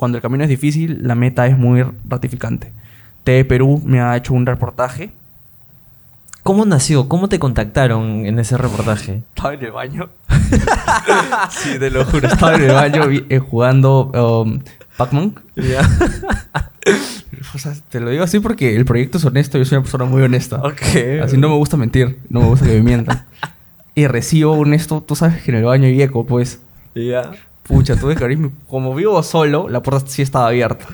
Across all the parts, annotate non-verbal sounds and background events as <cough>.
cuando el camino es difícil, la meta es muy ratificante. TV Perú me ha hecho un reportaje. ¿Cómo nació? ¿Cómo te contactaron en ese reportaje? <laughs> Estaba en el baño. <laughs> sí, te lo juro. Estaba en el baño eh, jugando um, Pac-Man. <laughs> O sea, te lo digo así porque el proyecto es honesto. Yo soy una persona muy honesta. Ok. Así no me gusta mentir. No me gusta que me mientan. y recibo un esto. Tú sabes que en el baño hay eco, pues. Ya. Pucha, tuve que abrir mi- Como vivo solo, la puerta sí estaba abierta.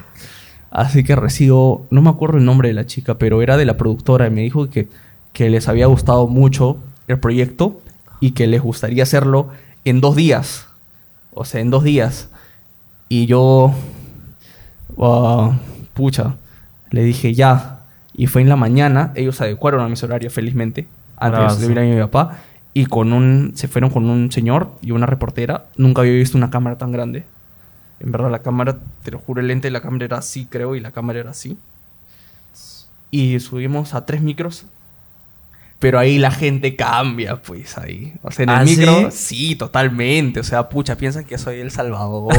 Así que recibo... No me acuerdo el nombre de la chica, pero era de la productora y me dijo que, que les había gustado mucho el proyecto y que les gustaría hacerlo en dos días. O sea, en dos días. Y yo... ah, pucha, le dije ya. Y fue en la mañana. Ellos adecuaron a mis horarios, felizmente. Antes Bravazo. de venir a mi papá. Y con un, se fueron con un señor y una reportera. Nunca había visto una cámara tan grande. En verdad, la cámara, te lo juro, el lente de la cámara era así, creo, y la cámara era así. Y subimos a tres micros. Pero ahí la gente cambia, pues ahí. O sea, en el ¿Ah, micro, sí? sí, totalmente. O sea, pucha, piensan que soy el Salvador,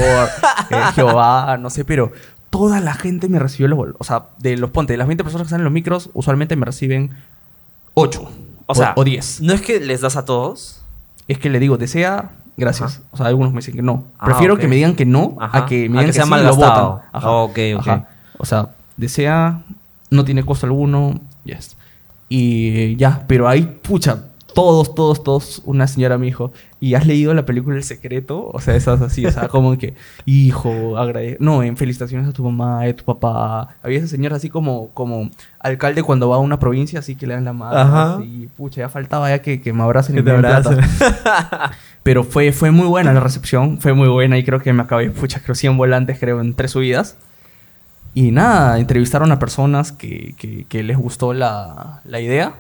que <laughs> Jehová, no sé, pero toda la gente me recibió los O sea, de los ponte, de las 20 personas que están en los micros, usualmente me reciben 8. O sea, o 10. ¿No es que les das a todos? Es que le digo, desea, gracias. Ajá. O sea, algunos me dicen que no. Ah, Prefiero que me digan que no Ajá. a que me A digan que que, sea sí mal lo votan. Ajá. O sea, desea, no tiene costo alguno, yes. Y ya, pero ahí, pucha, todos, todos, todos, una señora me dijo, ¿y has leído la película El Secreto? O sea, esas así, o sea, <laughs> como que, hijo, agrade... No, en felicitaciones a tu mamá, a tu papá. Había esa señora así como, como alcalde cuando va a una provincia, así que le dan la mano. Y pucha, ya faltaba ya que, que me abracen Que y te me abracen. <laughs> Pero fue, fue muy buena la recepción, fue muy buena y creo que me acabé, pucha, creo 100 volantes, creo, en tres subidas. Y nada, entrevistaron a personas que, que- que les gustó la, la idea.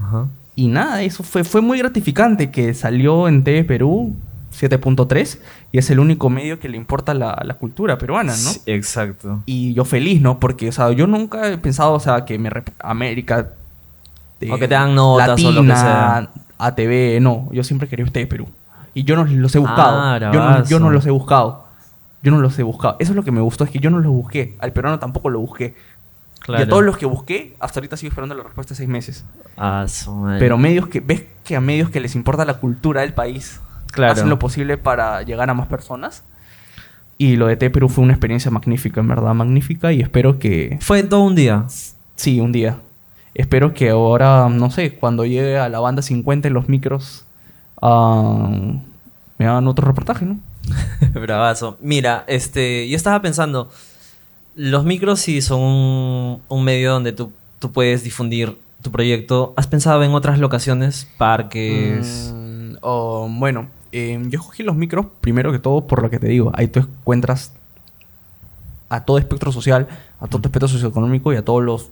Ajá. Y nada, eso fue, fue muy gratificante que salió en TV Perú 7.3 y es el único medio que le importa la, la cultura peruana, ¿no? Sí, exacto. Y yo feliz, ¿no? Porque, o sea, yo nunca he pensado, o sea, que me América... eh, O que te dan notas o lo que sea. ATV, no. Yo siempre quería TV Perú. Y yo no los he buscado. Ah, yo, no, yo no los he buscado. Yo no los he buscado. Eso es lo que me gustó, es que yo no los busqué. Al peruano tampoco lo busqué. Claro. Y a todos los que busqué, hasta ahorita sigo esperando la respuesta de seis meses. Ah. Pero medios que, ves que a medios que les importa la cultura del país, Claro. hacen lo posible para llegar a más personas. Y lo de T Perú fue una experiencia magnífica, en verdad, magnífica. Y espero que, Fue todo un día. sí, un día. Espero que ahora, no sé, cuando llegue a la banda 50 en los micros, ah, me hagan otro reportaje, ¿no? <laughs> Bravazo. Mira, este, yo estaba pensando, los micros sí son un, un medio donde tú, tú puedes difundir tu proyecto. ¿Has pensado en otras locaciones, parques? Mm, o, bueno, eh, yo escogí los micros primero que todo por lo que te digo. Ahí tú encuentras a todo espectro social, a todo espectro socioeconómico y a todos los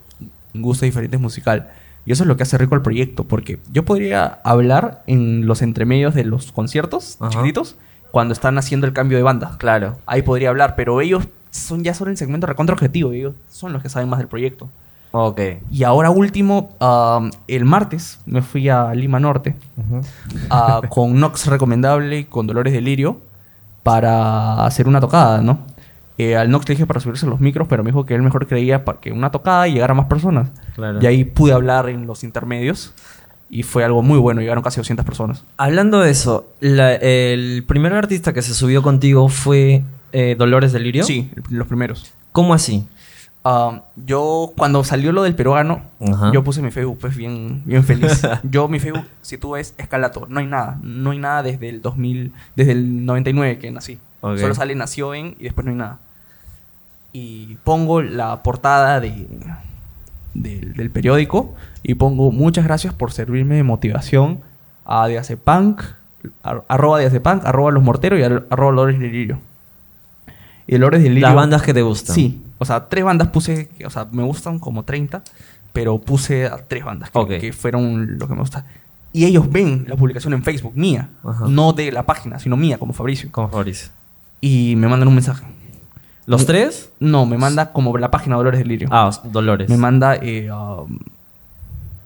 gustos diferentes musical. Y eso es lo que hace rico el proyecto, porque yo podría hablar en los entremedios de los conciertos Ajá. chiquititos cuando están haciendo el cambio de banda. Claro. Ahí podría hablar, pero ellos son ya son el segmento recontra objetivo, ellos son los que saben más del proyecto. Ok. Y ahora último, el martes me fui a Lima Norte ah, <laughs> con Nox Recomendable y con Dolores Delirio para hacer una tocada, ¿no? Eh, al Nox le dije para subirse a los micros, pero me dijo que él mejor creía para que una tocada y llegar a más personas. Claro. Y ahí pude hablar en los intermedios y fue algo muy bueno, llegaron casi 200 personas. Hablando de eso, la- el primer artista que se subió contigo fue eh, Dolores Delirio. Sí, los primeros. ¿Cómo así? Ah, yo, cuando salió lo del peruano, Ajá. yo puse mi Facebook pues bien, bien feliz. <laughs> yo, mi Facebook, si tú ves, escalato. No hay nada. No hay nada desde el 2000, desde el 99 que nací. Solo sale nació en y después no hay nada. Y pongo la portada de, del- del periódico y pongo muchas gracias por servirme de motivación a Diazepunk, ar- arroba Diazepunk, arroba Los Morteros y ar- arroba Lores Delirio. Y Lores Delirio... Las bandas que te gustan. Sí, o sea, tres bandas puse, o sea, me gustan como 30, pero puse a tres bandas que, fueron lo que me gusta. Y ellos ven la publicación en Facebook mía, Ajá. no de la página, sino mía como Fabricio. Como Fabricio. Y me mandan un mensaje. ¿Los Me- tres? No, me manda como la página Dolores Delirio. Ah, Dolores. Me manda, eh, um,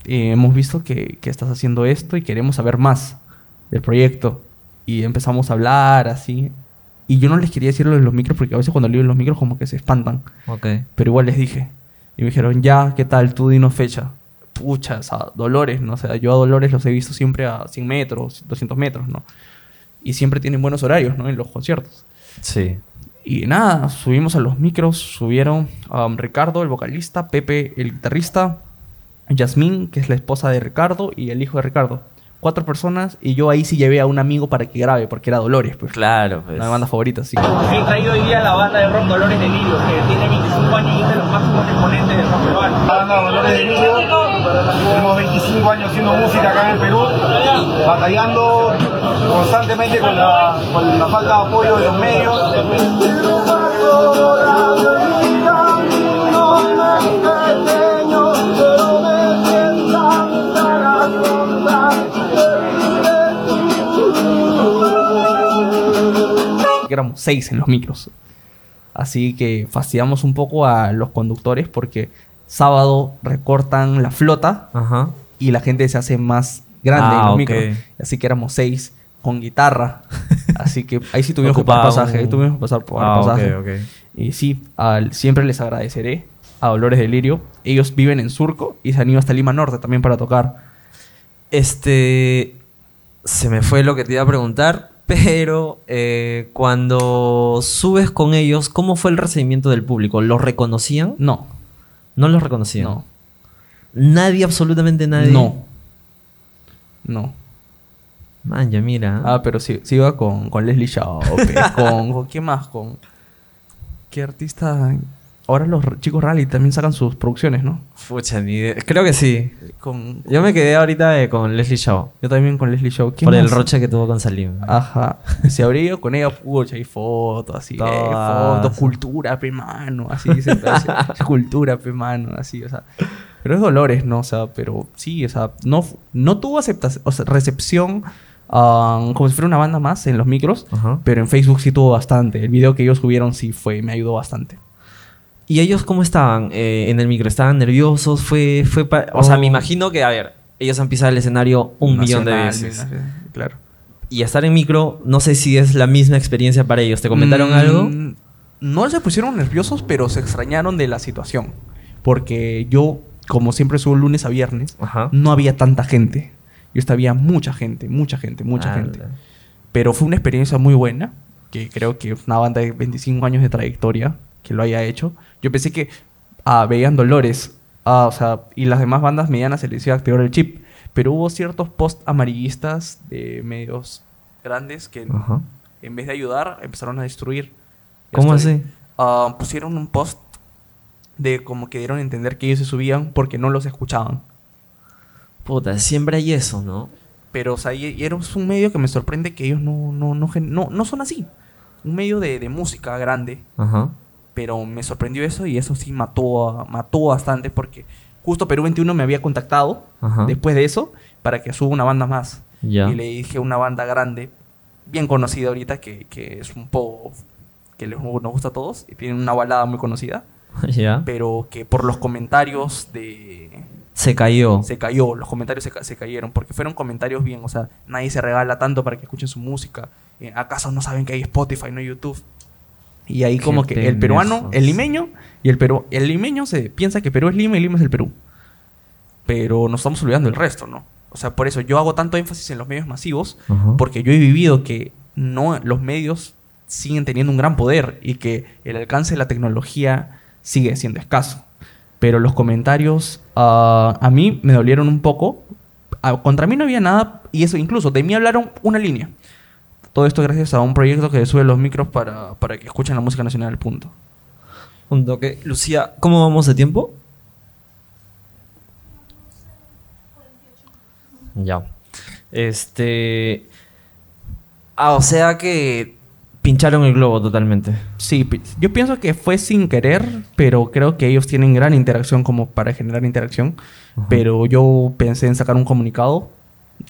eh, hemos visto que, que estás haciendo esto y queremos saber más del proyecto. Y empezamos a hablar así. Y yo no les quería decirlo en los micros porque a veces cuando leo en los micros como que se espantan. Ok. Pero igual les dije. Y me dijeron, ya, ¿qué tal? Tú dinos fecha. Pucha, o sea, Dolores, ¿no? O sea, yo a Dolores los he visto siempre a 100 metros, 200 metros, ¿no? Y siempre tienen buenos horarios, ¿no? En los conciertos. Sí. Y nada, subimos a los micros, subieron um, Ricardo, el vocalista, Pepe, el guitarrista, Yasmín, que es la esposa de Ricardo, y el hijo de Ricardo. Cuatro personas, y yo ahí sí llevé a un amigo para que grabe, porque era Dolores, pues. Claro, pues. Una banda favorita, así. He traído hoy día la banda de rock Dolores de Lirio, que tiene 25 años y es de los máximos exponentes del rock peruano. La banda Dolores de Lirio, tenemos 25 años haciendo música acá en el Perú, batallando constantemente con la, con la falta de apoyo de los medios. Seis en los micros. Así que fastidiamos un poco a los conductores porque sábado recortan la flota Ajá. y la gente se hace más grande Ah, en los ok. micros. Así que éramos seis con guitarra. Así que ahí sí tuvimos que pagar pasaje. Ahí tuvimos que pasar por Ah, pasaje. Y sí, al- siempre les agradeceré a Dolores de Lirio. Ellos viven en Surco y se han ido hasta Lima Norte también para tocar. Este. Se me fue lo que te iba a preguntar, pero eh, cuando subes con ellos, ¿cómo fue el recibimiento del público? ¿Los reconocían? No, No los reconocían. no, Nadie, absolutamente nadie. no. No. Man, ya mira. Ah, pero sí, sí iba con, con Leslie Shaw, <laughs> con, con ¿qué más? Con ¿qué artista? Ahora los chicos rally también sacan sus producciones, ¿no? Pucha, ni idea. Creo que sí. Con Yo me quedé ahorita eh, con Leslie Shaw. yo también con Leslie Shaw. ¿Quién Por el roche que tuvo con Salim. Ajá. Si habría ido con ella, pucha, hay fotos, así, eh, fotos, cultura, pe mano, así, dice, así, <laughs> cultura, pe mano, así, o sea. Pero es Dolores, ¿no? O sea, pero sí, o sea, no, no tuvo aceptación, o sea, recepción ah, como si fuera una banda más en los micros, Ajá. pero en Facebook sí tuvo bastante. El video que ellos subieron sí fue, me ayudó bastante. ¿Y ellos cómo estaban eh, en el micro? ¿Estaban nerviosos? Fue, fue pa- O sea, Oh. me imagino que, a ver, ellos han pisado el escenario un millón de Nacional, veces. nacional, Claro. Y estar en micro, no sé si es la misma experiencia para ellos. ¿Te comentaron Mm, algo? No se pusieron nerviosos, pero se extrañaron de la situación. Porque yo, como siempre subo lunes a viernes, Ajá. no había tanta gente. Yo estaba había mucha gente, mucha gente, mucha Ala. gente. Pero fue una experiencia muy buena, que creo que una banda de 25 años de trayectoria que lo haya hecho. Yo pensé que ah, veían Dolores, ah, o sea, y las demás bandas medianas se les iba a activar el chip. Pero hubo ciertos post amarillistas de medios grandes que Ajá. en vez de ayudar, empezaron a destruir. ¿Cómo así? Ah, pusieron un post de como que dieron a entender que ellos se subían porque no los escuchaban. Puta, siempre hay eso, ¿no? Pero, o sea, y, y era un medio que me sorprende que ellos no, no, no, no, no son así. Un medio de, de música grande. Ajá. Pero me sorprendió eso y eso sí mató, mató bastante porque justo Perú 21 me había contactado Ajá. después de eso para que suba una banda más. Ya. Y le dije una banda grande, bien conocida ahorita, que, que es un poco que les, nos gusta a todos y tienen una balada muy conocida, <laughs> ya. pero que por los comentarios de... Se cayó. Se cayó, los comentarios se, se cayeron, porque fueron comentarios bien, o sea, nadie se regala tanto para que escuchen su música. Eh, ¿Acaso no saben que hay Spotify, no YouTube? Y ahí Qué como que el peruano, el limeño y el Perú, el limeño se piensa que Perú es Lima y Lima es el Perú. Pero nos estamos olvidando del resto, ¿no? O sea, por eso yo hago tanto énfasis en los medios masivos, Ajá. porque yo he vivido que no los medios siguen teniendo un gran poder y que el alcance de la tecnología sigue siendo escaso. Pero los comentarios ah, a mí me dolieron un poco. Ah, contra mí no había nada y eso incluso de mí hablaron una línea. Todo esto gracias a un proyecto que sube los micros para, para que escuchen la música nacional al punto. Un toque. Lucía, ¿cómo vamos de tiempo? Ya. Este. Ah, o sea que pincharon el globo totalmente. Sí, yo pienso que fue sin querer, pero creo que ellos tienen gran interacción como para generar interacción. Ajá. Pero yo pensé en sacar un comunicado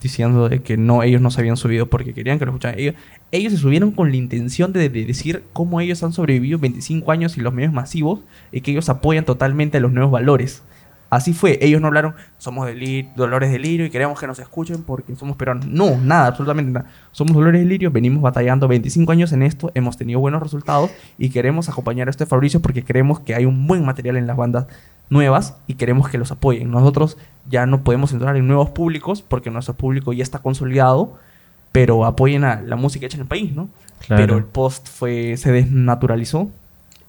diciendo de que no, ellos no se habían subido porque querían que lo escucharan. Ellos, ellos se subieron con la intención de, de decir cómo ellos han sobrevivido 25 años y los medios masivos y que ellos apoyan totalmente a los nuevos valores. Así fue. Ellos no hablaron, somos delir- Dolores Delirio y queremos que nos escuchen porque somos peruanos. No, nada, absolutamente nada. Somos Dolores Delirio, venimos batallando 25 años en esto, hemos tenido buenos resultados y queremos acompañar a este Fabricio porque creemos que hay un buen material en las bandas nuevas y queremos que los apoyen. Nosotros ya no podemos entrar en nuevos públicos porque nuestro público ya está consolidado, pero apoyen a la música hecha en el país, ¿no? Claro. Pero el post fue se desnaturalizó.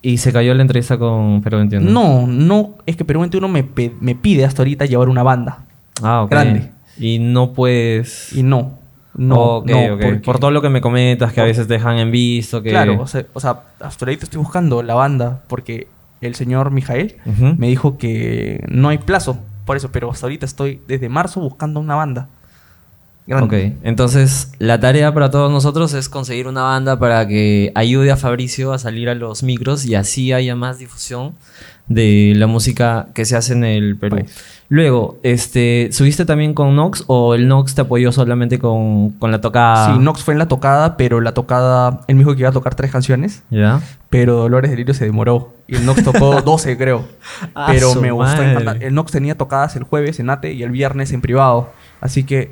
Y se cayó la entrevista con Perú 21. No, no, es que Perú 21 me, me pide hasta ahorita llevar una banda. Ah, ok. grande. Y no puedes... Y no, no, no, porque- Por todo lo que me comentas, que a veces dejan en visto, que... Claro, o sea, o sea, hasta ahorita estoy buscando la banda porque el señor Mijael me dijo que no hay plazo por eso, pero hasta ahorita estoy desde marzo buscando una banda. Ok, entonces la tarea para todos nosotros es conseguir una banda para que ayude a Fabricio a salir a los micros y así haya más difusión de la música que se hace en el Perú. País. Luego, este, ¿subiste también con Nox o el Nox te apoyó solamente con, con la tocada? Sí, Nox fue en la tocada, pero la tocada, él me dijo que iba a tocar tres canciones, ¿Ya? pero Dolores Delirio se demoró. Y el Nox tocó <laughs> 12, creo. Ah, Pero me gustó madre. encantar. El Nox tenía tocadas el jueves en ATE y el viernes en privado. Así que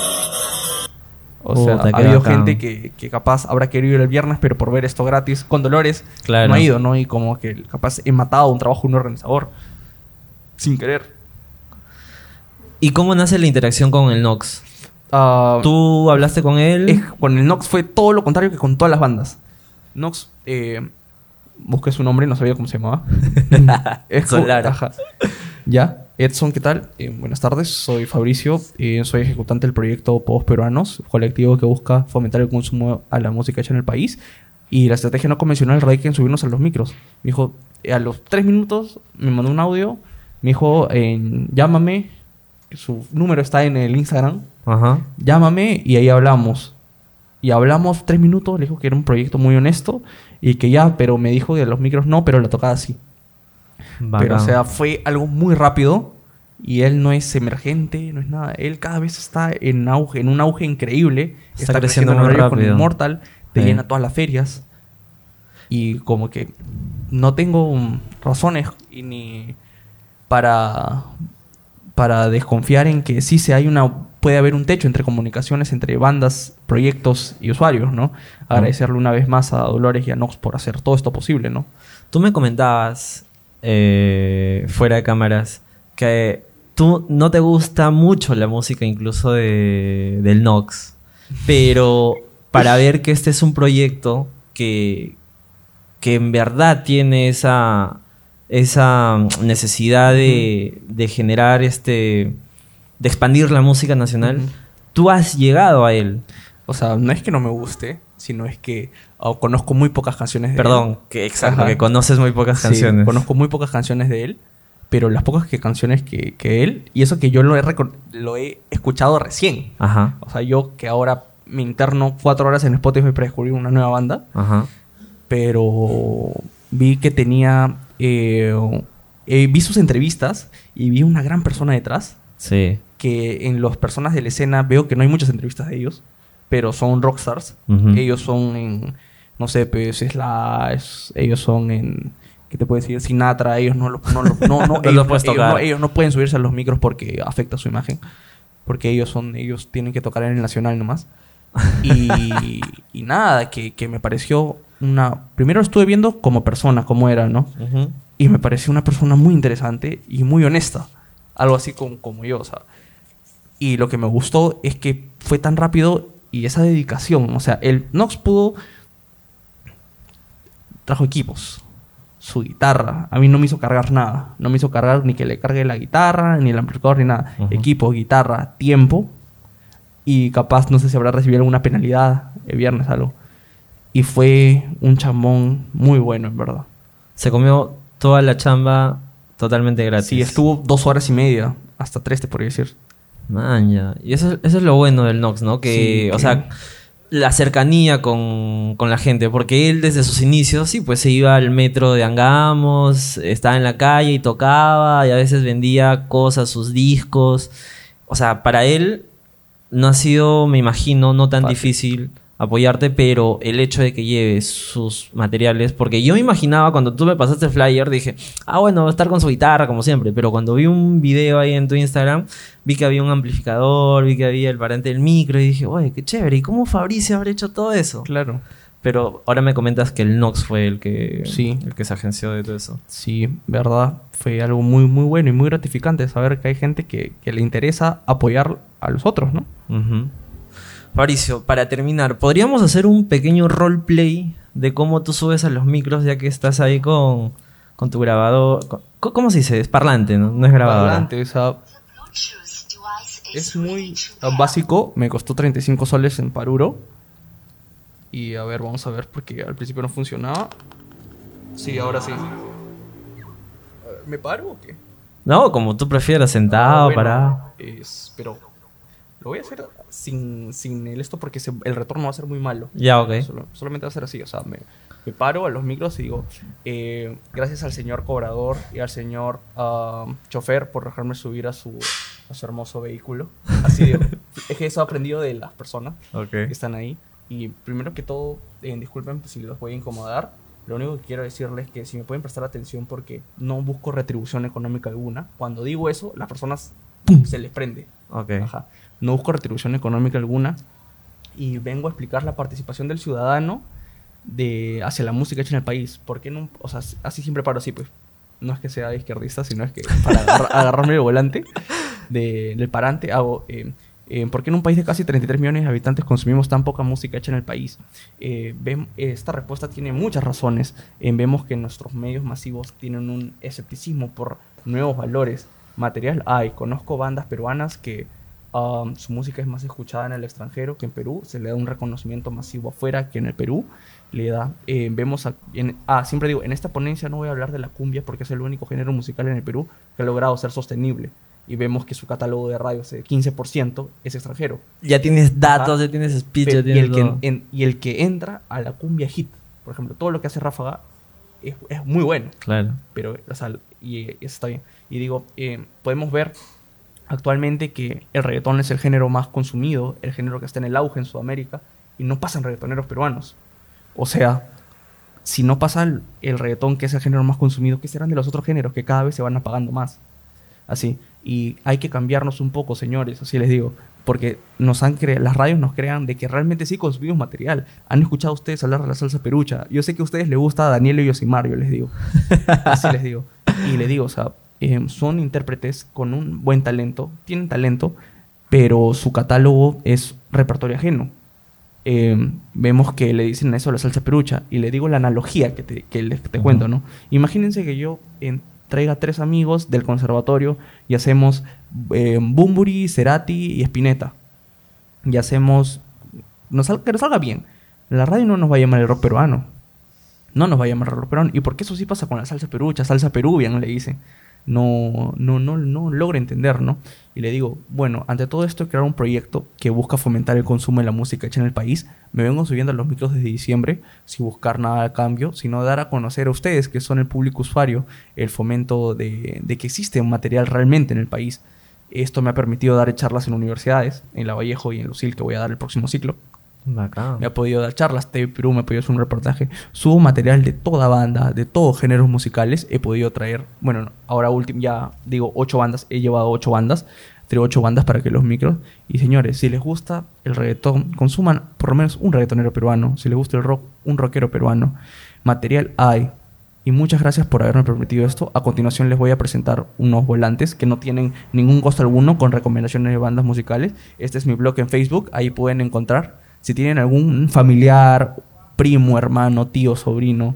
O sea, ha habido bacán. gente que, que capaz habrá querido ir el viernes, pero por ver esto gratis, con Dolores, Claro. no ha ido, ¿no? Y como que capaz he matado un trabajo de un organizador sin querer. ¿Y cómo nace la interacción con el Nox? Ah, ¿Tú hablaste con él? con el Nox fue todo lo contrario que con todas las bandas. Nox, eh, busqué su nombre, no sabía cómo se llamaba. <laughs> Es Solar. Ya, Edson, ¿qué tal? Eh, buenas tardes, soy Fabricio, eh, soy ejecutante del proyecto Povos Peruanos, colectivo que busca fomentar el consumo a la música hecha en el país. Y la estrategia no convencional radica en subirnos a los micros. Me dijo, eh, a los tres minutos me mandó un audio, me dijo, eh, llámame, su número está en el Instagram, Ajá. llámame y ahí hablamos. Y hablamos tres minutos, le dijo que era un proyecto muy honesto y que ya, pero me dijo que los micros no, pero la tocada Pero o sea, fue algo muy rápido y él no es emergente, no es nada. Él cada vez está en auge, en un auge increíble. Está creciendo en muy horario con rápido. Immortal, te Sí. llena todas las ferias. Y como que no tengo razones ni para para desconfiar en que sí se hay una puede haber un techo entre comunicaciones entre bandas, proyectos y usuarios, ¿no? Agradecerle una vez más a Dolores y a Nox por hacer todo esto posible, ¿no? Tú me comentabas eh, fuera de cámaras que tú no te gusta mucho la música incluso de, del Nox, pero para ver que este es un proyecto que, que en verdad tiene esa, esa necesidad de, de generar este de expandir la música nacional, tú has llegado a él. O sea, no es que no me guste, sino es que oh, conozco muy pocas canciones de Perdón, él. que exacto, Ajá. que conoces muy pocas Sí, canciones. conozco muy pocas canciones de él, pero las pocas que canciones que, que él, y eso que yo lo he, lo he escuchado recién. Ajá, O sea, yo que ahora me interno cuatro horas en Spotify para descubrir una nueva banda, ajá. pero vi que tenía... eh, eh, vi sus entrevistas y vi una gran persona detrás, Sí. que en las personas de la escena veo que no hay muchas entrevistas de ellos, pero son rockstars. Ellos son en, no sé, pues Slash, ellos son en, ¿qué te puedo decir? Sinatra, ellos no lo, no, lo- no, <laughs> ellos, no- ellos no pueden subirse a los micros porque afecta su imagen. Porque ellos son, ellos tienen que tocar en el nacional nomás. Y, <laughs> y nada, que, que me pareció una... Primero estuve viendo como persona, cómo era, ¿no? Ujú. Y me pareció una persona muy interesante y muy honesta. Algo así como, como yo, o sea. Y lo que me gustó es que fue tan rápido y esa dedicación. O sea, el Nox pudo. Trajo equipos. Su guitarra. A mí no me hizo cargar nada. No me hizo cargar ni que le cargue la guitarra, ni el amplificador, ni nada. Ujú. Equipo, guitarra, tiempo. Y capaz, no sé si habrá recibido alguna penalidad el viernes, algo. Y fue un chambón muy bueno, en verdad. Se comió toda la chamba totalmente gratis. Sí, estuvo dos horas y media, hasta tres te podría decir. Man, ya. Y eso, eso es lo bueno del Nox, ¿no? Que, Sí, o que- sea, la cercanía con, con la gente, porque él desde sus inicios, sí, pues se iba al metro de Angamos, estaba en la calle y tocaba, y a veces vendía cosas, sus discos. O sea, para él no ha sido, me imagino, no tan Fácil. difícil apoyarte, pero el hecho de que lleves sus materiales, porque yo me imaginaba cuando tú me pasaste el flyer, dije, ah, bueno, va a estar con su guitarra como siempre, pero cuando vi un video ahí en tu Instagram, vi que había un amplificador, vi que había el parante del micro y dije, oye, qué chévere, ¿y cómo Fabricio habrá hecho todo eso? Claro. Pero ahora me comentas que el Nox fue el que, Sí. el que se agenció de todo eso. Sí, verdad. Fue algo muy, muy bueno y muy gratificante saber que hay gente que, que le interesa apoyar a los otros, ¿no? Ujú. Fabricio, para terminar, ¿podríamos hacer un pequeño roleplay de cómo tú subes a los micros ya que estás ahí con, con tu grabador? con- ¿Cómo se dice? Es parlante, ¿no? No es grabador. Adelante, o sea, es muy básico. Me costó 35 soles en Paruro. Y a ver, vamos a ver, porque al principio no funcionaba. Sí, ahora sí. ¿Me paro o qué? No, como tú prefieras, sentado, Ah, bueno, parado. es- pero lo voy a hacer sin, sin el esto porque se- el retorno va a ser muy malo. Ya, ok. Solo- solamente va a ser así, o sea, me, me paro a los micros y digo, eh, gracias al señor cobrador y al señor ah, chofer por dejarme subir a su, a su hermoso vehículo. Así digo, <laughs> es que eso he aprendido de las personas que están ahí. Y primero que todo, eh, disculpen si los voy a incomodar. Lo único que quiero decirles es que si me pueden prestar atención porque no busco retribución económica alguna. Cuando digo eso, las personas ¡pum! se les prende. Ok. Ajá. No busco retribución económica alguna y vengo a explicar la participación del ciudadano de hacia la música hecha en el país. ¿Por qué no? O sea, así siempre paro así, pues. No es que sea izquierdista, sino es que para agarra- <laughs> agarrarme el volante de- del parante hago... eh, eh, ¿Por qué en un país de casi 33 millones de habitantes consumimos tan poca música hecha en el país? Eh, esta respuesta tiene muchas razones. Eh, vemos que nuestros medios masivos tienen un escepticismo por nuevos valores. Material hay. Conozco bandas peruanas que um, su música es más escuchada en el extranjero que en Perú. Se le da un reconocimiento masivo afuera que en el Perú. Le da, eh, vemos, a- en- ah, siempre digo, en esta ponencia no voy a hablar de la cumbia porque es el único género musical en el Perú que ha logrado ser sostenible. Y vemos que su catálogo de radios, el 15%, es extranjero. Ya tienes datos, Ajá. ya tienes speech, Pero- ya y, tienes el que, en- y el que entra a la cumbia hit, por ejemplo, todo lo que hace Ráfaga es, es muy bueno, Claro. pero o sea, y, y eso está bien. Y digo, eh, podemos ver actualmente que el reggaetón es el género más consumido, el género que está en el auge en Sudamérica, y no pasan reggaetoneros peruanos. O sea, si no pasa el, el reggaetón, que es el género más consumido, ¿qué serán de los otros géneros que cada vez se van apagando más? Así. Y hay que cambiarnos un poco, señores, así les digo. Porque nos han las radios nos crean de que realmente sí consumimos material. Han escuchado ustedes hablar de la salsa perucha. Yo sé que a ustedes les gusta Daniel y Yosimar, yo les digo. <laughs> Así les digo. Y les digo, o sea, eh, son intérpretes con un buen talento, tienen talento, pero su catálogo es repertorio ajeno. Eh, vemos que le dicen eso a la salsa perucha y le digo la analogía que te, que les- te cuento, ¿no? Imagínense que yo eh, traiga tres amigos del conservatorio y hacemos eh, Bumburi, Cerati y Spinetta. Y hacemos... Nos sal- que nos salga bien. La radio no nos va a llamar el rock peruano. No nos va a llamar el rock peruano. Y porque eso sí pasa con la salsa perucha, salsa peruvian, le dicen. No, no, no, no logra entender, ¿no? Y le digo, bueno, ante todo esto, crear un proyecto que busca fomentar el consumo de la música hecha en el país. Me vengo subiendo a los micros desde diciembre, sin buscar nada a cambio, sino dar a conocer a ustedes, que son el público usuario, el fomento de, de que existe un material realmente en el país. Esto me ha permitido dar charlas en universidades, en La Vallejo y en Lucil, que voy a dar el próximo ciclo. Bacán. Me ha podido dar charlas, TV Perú me ha podido hacer un reportaje. Subo material de toda banda, de todos géneros musicales. He podido traer, bueno, no, ahora último, ya digo ocho bandas, he llevado ocho bandas. Traigo ocho bandas para que los micros. Y señores, si les gusta el reggaetón, consuman por lo menos un reggaetonero peruano. Si les gusta el rock, un rockero peruano. Material hay. Y muchas gracias por haberme permitido esto. A continuación les voy a presentar unos volantes que no tienen ningún costo alguno con recomendaciones de bandas musicales. Este es mi blog en Facebook, ahí pueden encontrar. Si tienen algún familiar, primo, hermano, tío, sobrino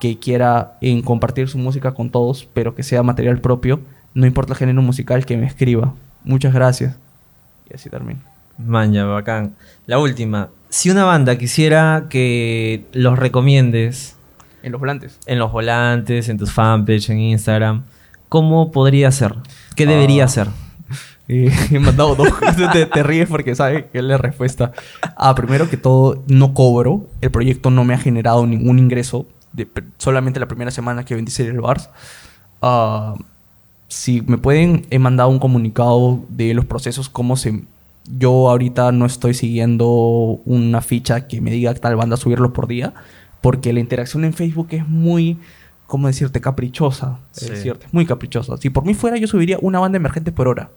que quiera en compartir su música con todos, pero que sea material propio, no importa el género musical, que me escriba. Muchas gracias. Y así termino. Man, ya, bacán. La última. Si una banda quisiera que los recomiendes En los volantes. en los volantes, en tus fanpage, en Instagram, ¿cómo podría ser? ¿Qué debería Ah. ser? <laughs> Eh, he mandado dos. te, te ríes porque sabes que es la respuesta. Ah, primero que todo, no cobro. El proyecto no me ha generado ningún ingreso. de- solamente la primera semana que vendí Serial Bars. Ah, si me pueden, he mandado un comunicado de los procesos, cómo se... Yo ahorita no estoy siguiendo una ficha que me diga tal banda subirlo por día, porque la interacción en Facebook es muy, ¿cómo decirte? Caprichosa. Sí. Es cierto, es muy caprichosa. Si por mí fuera, yo subiría una banda emergente por hora.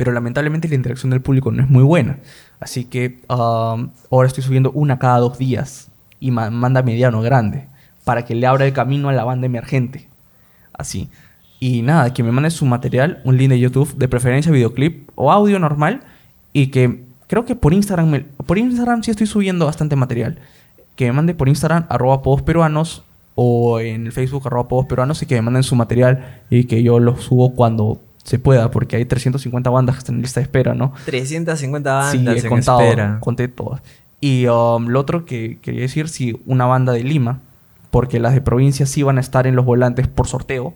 Pero lamentablemente la interacción del público no es muy buena. Así que ah, ahora estoy subiendo una cada dos días y ma- manda mediano grande para que le abra el camino a la banda emergente. Así. Y nada, que me mande su material, un link de YouTube, de preferencia videoclip o audio normal. Y que creo que por Instagram, me- por Instagram sí estoy subiendo bastante material. Que me mande por Instagram, arroba podos peruanos, o en el Facebook, arroba podos peruanos, y que me manden su material y que yo lo subo cuando se pueda, porque hay 350 bandas que están en lista de espera, ¿no? 350 bandas Sí, he en contado, espera. conté todas. Y um, lo otro que quería decir, si una banda de Lima, porque las de provincia sí van a estar en los volantes por sorteo,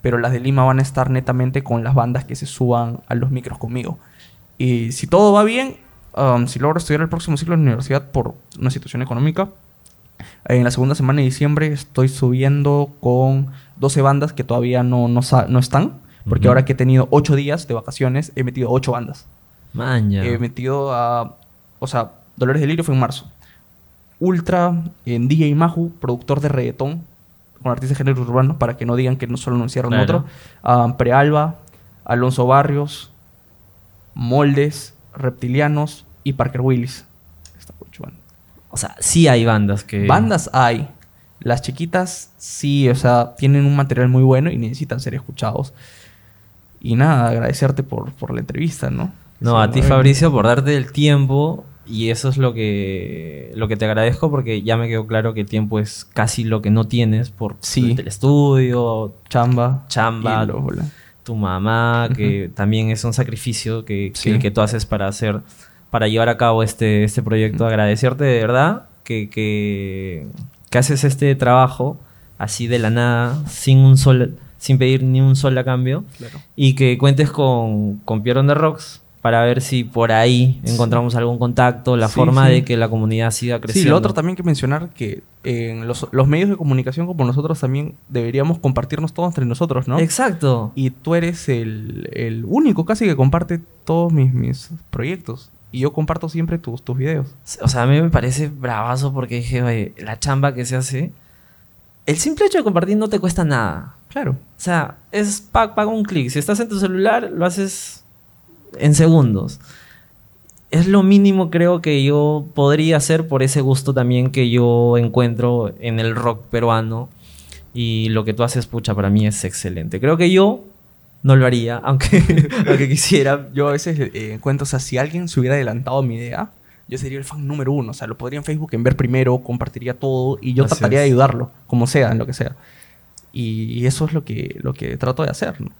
pero las de Lima van a estar netamente con las bandas que se suban a los micros conmigo. Y si todo va bien, um, si logro estudiar el próximo ciclo en la universidad por una situación económica, en la segunda semana de diciembre estoy subiendo con 12 bandas que todavía no, no están, porque ahora que he tenido 8 días de vacaciones, he metido 8 bandas. Maña. He metido a. O sea, Dolores Delirio fue en marzo. Ultra en DJ Maju, productor de reggaetón, con artistas de género urbano, para que no digan que no solo anunciaron Claro. otro. Ah, Prealba, Alonso Barrios, Moldes, Reptilianos y Parker Willis. Está mucho, banda. O sea, sí hay bandas que... Bandas hay. Las chiquitas sí, o sea, tienen un material muy bueno y necesitan ser escuchados. Y nada, agradecerte por, por la entrevista, ¿no? No, a ti bien. Fabricio por darte el tiempo y eso es lo que lo que te agradezco porque ya me quedó claro que el tiempo es casi lo que no tienes por Sí. el estudio, Chamba. chamba, lo- tu mamá, que también es un sacrificio que, Sí. que tú haces para hacer, para llevar a cabo este, este proyecto. Agradecerte de verdad que, que, que haces este trabajo así de la nada, sin un sol, sin pedir ni un sol a cambio. Claro. Y que cuentes con, con Pierre on the Rocks para ver si por ahí encontramos algún contacto, la Sí, forma sí. de que la comunidad siga creciendo. Sí, lo otro también que mencionar que en los, los medios de comunicación como nosotros también deberíamos compartirnos todos entre nosotros, ¿no? Exacto. Y tú eres el, el único casi que comparte todos mis, mis proyectos. Y yo comparto siempre tus, tus videos. O sea, a mí me parece bravazo porque dije, oye, la chamba que se hace, el simple hecho de compartir no te cuesta nada. Claro. O sea, es pa- paga un clic. Si estás en tu celular, lo haces en segundos. Es lo mínimo creo que yo podría hacer por ese gusto también que yo encuentro en el rock peruano. Y lo que tú haces, pucha, para mí es excelente. Creo que yo no lo haría, aunque, <laughs> aunque quisiera. Yo a veces eh, encuentro, o sea, si alguien se hubiera adelantado a mi idea, yo sería el fan número uno. O sea, lo podría en Facebook en ver primero, compartiría todo y yo Así trataría de ayudarlo, como sea, en lo que sea. Y, y eso es lo que, lo que trato de hacer, ¿no?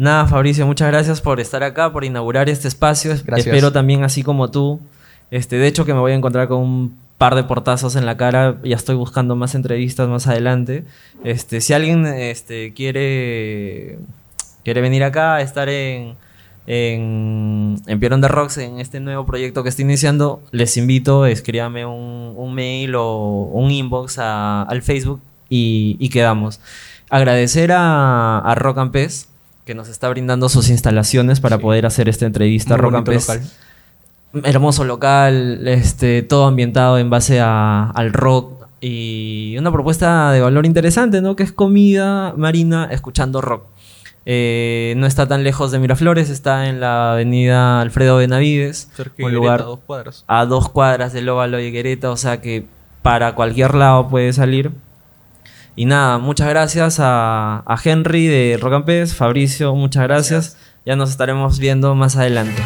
Nada, Fabricio, muchas gracias por estar acá, por inaugurar este espacio. Gracias. Espero también, así como tú, este, de hecho que me voy a encontrar con un par de portazos en la cara. Ya estoy buscando más entrevistas más adelante. Este, si alguien este, quiere, quiere venir acá estar en, en, en Pierre on the Rocks, en este nuevo proyecto que estoy iniciando, les invito, escríbame un, un mail o un inbox a- al Facebook y, y quedamos. Agradecer a, a Rock and Pez, que nos está brindando sus instalaciones para Sí. poder hacer esta entrevista. Muy Rock and Pez, local. hermoso local, este, todo ambientado en base a- al rock y una propuesta de valor interesante, ¿no? Que es comida marina escuchando rock. Eh, no está tan lejos de Miraflores, está en la avenida Alfredo Benavides, Cerca un Greta, lugar a dos cuadras. a dos cuadras del Óvalo o sea que para cualquier lado puede salir. Y nada, muchas gracias a, a Henry de Pez, Fabricio, muchas gracias. Ya nos estaremos viendo más adelante.